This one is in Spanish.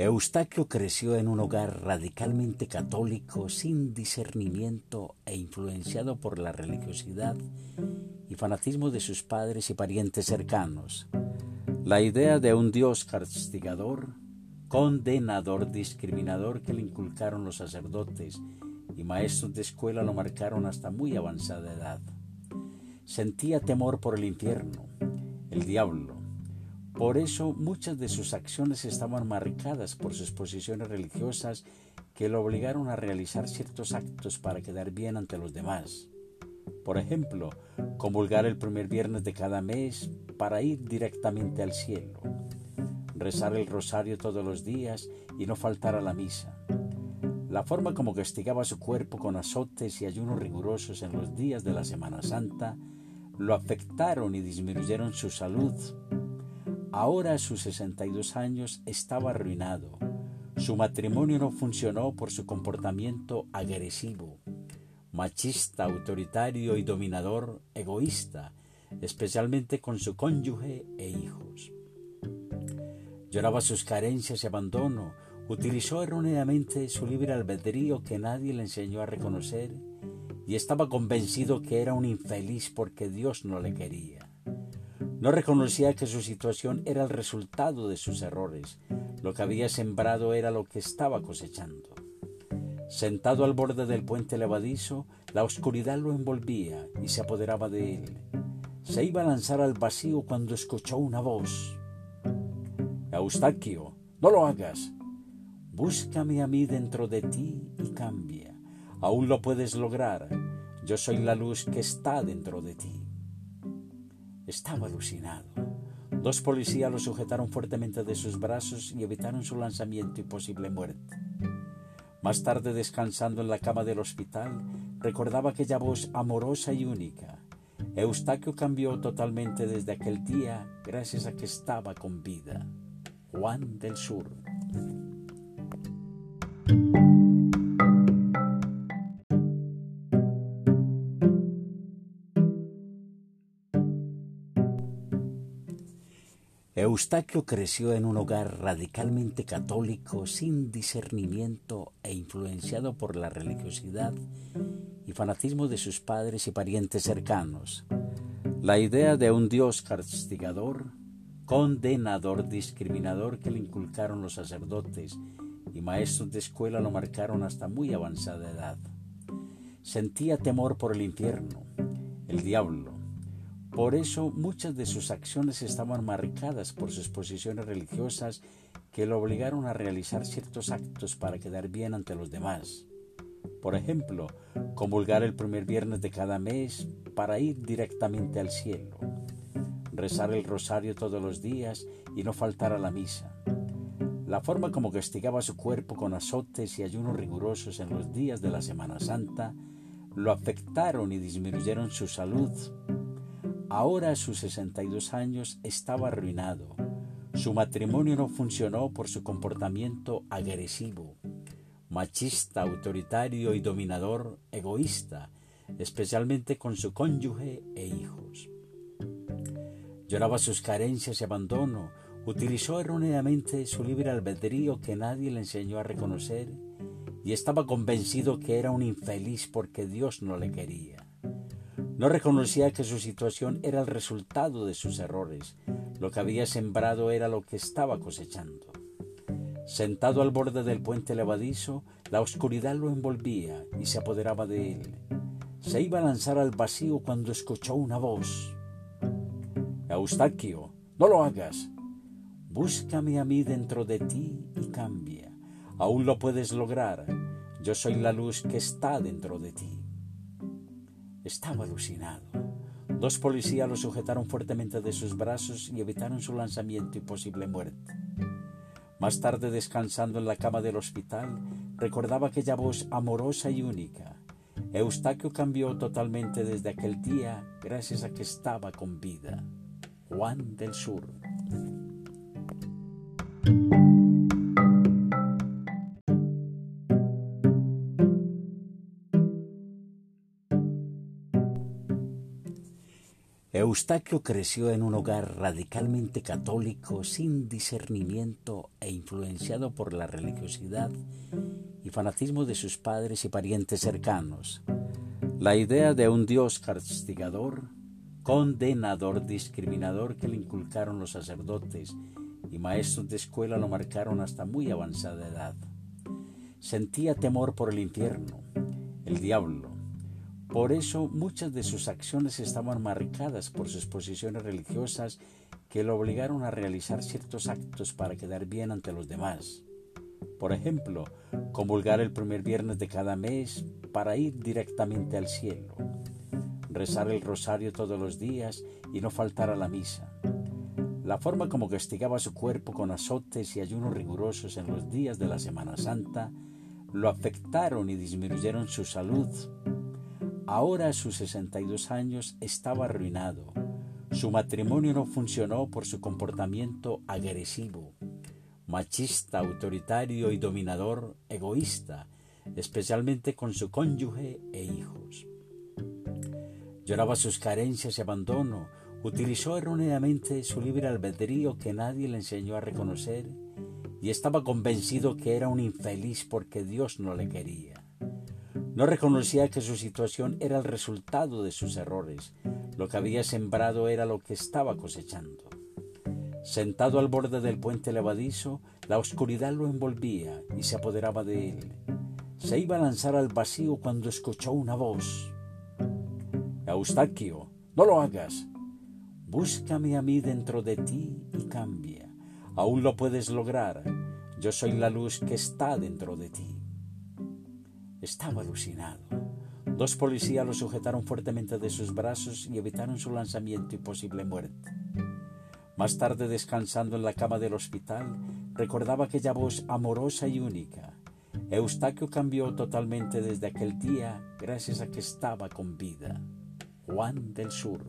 Eustaquio creció en un hogar radicalmente católico, sin discernimiento e influenciado por la religiosidad y fanatismo de sus padres y parientes cercanos. La idea de un Dios castigador, condenador, discriminador que le inculcaron los sacerdotes y maestros de escuela lo marcaron hasta muy avanzada edad. Sentía temor por el infierno, el diablo, por eso muchas de sus acciones estaban marcadas por sus posiciones religiosas que lo obligaron a realizar ciertos actos para quedar bien ante los demás. Por ejemplo, comulgar el primer viernes de cada mes para ir directamente al cielo, rezar el rosario todos los días y no faltar a la misa. La forma como castigaba su cuerpo con azotes y ayunos rigurosos en los días de la Semana Santa lo afectaron y disminuyeron su salud Ahora a sus 62 años estaba arruinado. Su matrimonio no funcionó por su comportamiento agresivo, machista, autoritario y dominador, egoísta, especialmente con su cónyuge e hijos. Lloraba sus carencias y abandono, utilizó erróneamente su libre albedrío que nadie le enseñó a reconocer y estaba convencido que era un infeliz porque Dios no le quería. No reconocía que su situación era el resultado de sus errores. Lo que había sembrado era lo que estaba cosechando. Sentado al borde del puente levadizo, la oscuridad lo envolvía y se apoderaba de él. Se iba a lanzar al vacío cuando escuchó una voz. Eustaquio, no lo hagas. Búscame a mí dentro de ti y cambia. Aún lo puedes lograr. Yo soy la luz que está dentro de ti. Estaba alucinado. Dos policías lo sujetaron fuertemente de sus brazos y evitaron su lanzamiento y posible muerte. Más tarde, descansando en la cama del hospital, recordaba aquella voz amorosa y única. Eustaquio cambió totalmente desde aquel día gracias a que estaba con vida. Juan del Sur. Eustaquio creció en un hogar radicalmente católico, sin discernimiento e influenciado por la religiosidad y fanatismo de sus padres y parientes cercanos. La idea de un Dios castigador, condenador, discriminador que le inculcaron los sacerdotes y maestros de escuela lo marcaron hasta muy avanzada edad. Sentía temor por el infierno, el diablo, por eso muchas de sus acciones estaban marcadas por sus posiciones religiosas que lo obligaron a realizar ciertos actos para quedar bien ante los demás. Por ejemplo, comulgar el primer viernes de cada mes para ir directamente al cielo, rezar el rosario todos los días y no faltar a la misa. La forma como castigaba su cuerpo con azotes y ayunos rigurosos en los días de la Semana Santa lo afectaron y disminuyeron su salud Ahora a sus 62 años estaba arruinado. Su matrimonio no funcionó por su comportamiento agresivo, machista, autoritario y dominador, egoísta, especialmente con su cónyuge e hijos. Lloraba sus carencias y abandono, utilizó erróneamente su libre albedrío que nadie le enseñó a reconocer y estaba convencido que era un infeliz porque Dios no le quería. No reconocía que su situación era el resultado de sus errores. Lo que había sembrado era lo que estaba cosechando. Sentado al borde del puente levadizo, la oscuridad lo envolvía y se apoderaba de él. Se iba a lanzar al vacío cuando escuchó una voz. Eustaquio, no lo hagas. Búscame a mí dentro de ti y cambia. Aún lo puedes lograr. Yo soy la luz que está dentro de ti. Estaba alucinado. Dos policías lo sujetaron fuertemente de sus brazos y evitaron su lanzamiento y posible muerte. Más tarde, descansando en la cama del hospital, recordaba aquella voz amorosa y única. Eustaquio cambió totalmente desde aquel día gracias a que estaba con vida. Juan del Sur. Eustaquio creció en un hogar radicalmente católico, sin discernimiento e influenciado por la religiosidad y fanatismo de sus padres y parientes cercanos. La idea de un Dios castigador, condenador, discriminador que le inculcaron los sacerdotes y maestros de escuela lo marcaron hasta muy avanzada edad. Sentía temor por el infierno, el diablo, por eso muchas de sus acciones estaban marcadas por sus posiciones religiosas que lo obligaron a realizar ciertos actos para quedar bien ante los demás. Por ejemplo, comulgar el primer viernes de cada mes para ir directamente al cielo, rezar el rosario todos los días y no faltar a la misa. La forma como castigaba su cuerpo con azotes y ayunos rigurosos en los días de la Semana Santa lo afectaron y disminuyeron su salud Ahora a sus 62 años estaba arruinado. Su matrimonio no funcionó por su comportamiento agresivo, machista, autoritario y dominador, egoísta, especialmente con su cónyuge e hijos. Lloraba sus carencias y abandono, utilizó erróneamente su libre albedrío que nadie le enseñó a reconocer y estaba convencido que era un infeliz porque Dios no le quería. No reconocía que su situación era el resultado de sus errores. Lo que había sembrado era lo que estaba cosechando. Sentado al borde del puente levadizo, la oscuridad lo envolvía y se apoderaba de él. Se iba a lanzar al vacío cuando escuchó una voz. Eustaquio, no lo hagas. Búscame a mí dentro de ti y cambia. Aún lo puedes lograr. Yo soy la luz que está dentro de ti. Estaba alucinado. Dos policías lo sujetaron fuertemente de sus brazos y evitaron su lanzamiento y posible muerte. Más tarde, descansando en la cama del hospital, recordaba aquella voz amorosa y única. Eustaquio cambió totalmente desde aquel día gracias a que estaba con vida. Juan del Sur.